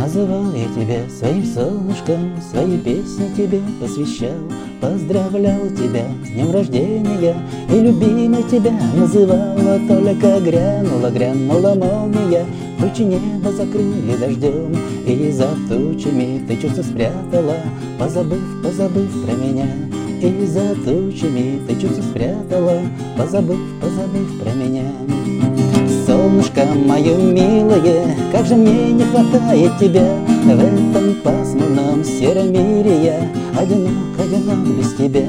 Называл я тебя своим солнышком, Свои песни тебе посвящал, Поздравлял тебя с днем рождения И любимой тебя называла. Только грянула, грянула молния Тучи небо закрыли дождем И за тучами ты чувство спрятала Позабыв, позабыв про меня. И за тучами ты чувство спрятала Позабыв, позабыв про меня Солнышко мое милое, как же мне не хватает тебя В этом пасмурном сером мире я одинок, одинок без тебя.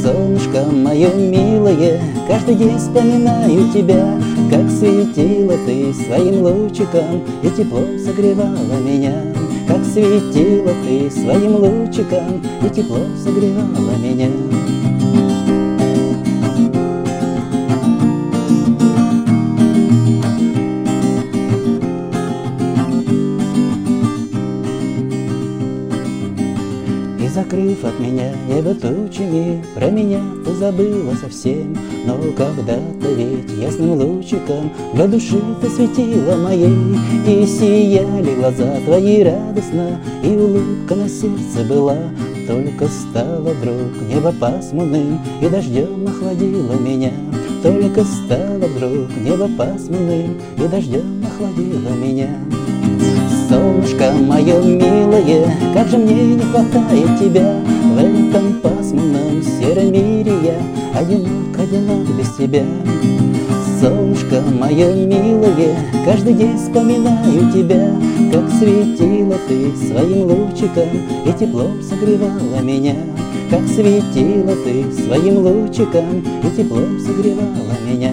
Солнышко мое милое, каждый день вспоминаю тебя Как светила ты своим лучиком и тепло согревала меня. Как светила ты своим лучиком и тепло согревала меня закрыв от меня небо тучами, Про меня ты забыла совсем. Но когда-то ведь ясным лучиком Для души ты светила моей, И сияли глаза твои радостно, И улыбка на сердце была. Только стало вдруг небо пасмурным, И дождем охладило меня. Только стало вдруг небо пасмурным, И дождем охладило меня. Солнышко мое милое, как же мне не хватает тебя В этом пасмурном сером мире? Я одинок, одинок без тебя. Солнышко мое милое, каждый день вспоминаю тебя Как светила ты своим лучиком и теплом согревала меня. Как светила ты своим лучиком и теплом согревала меня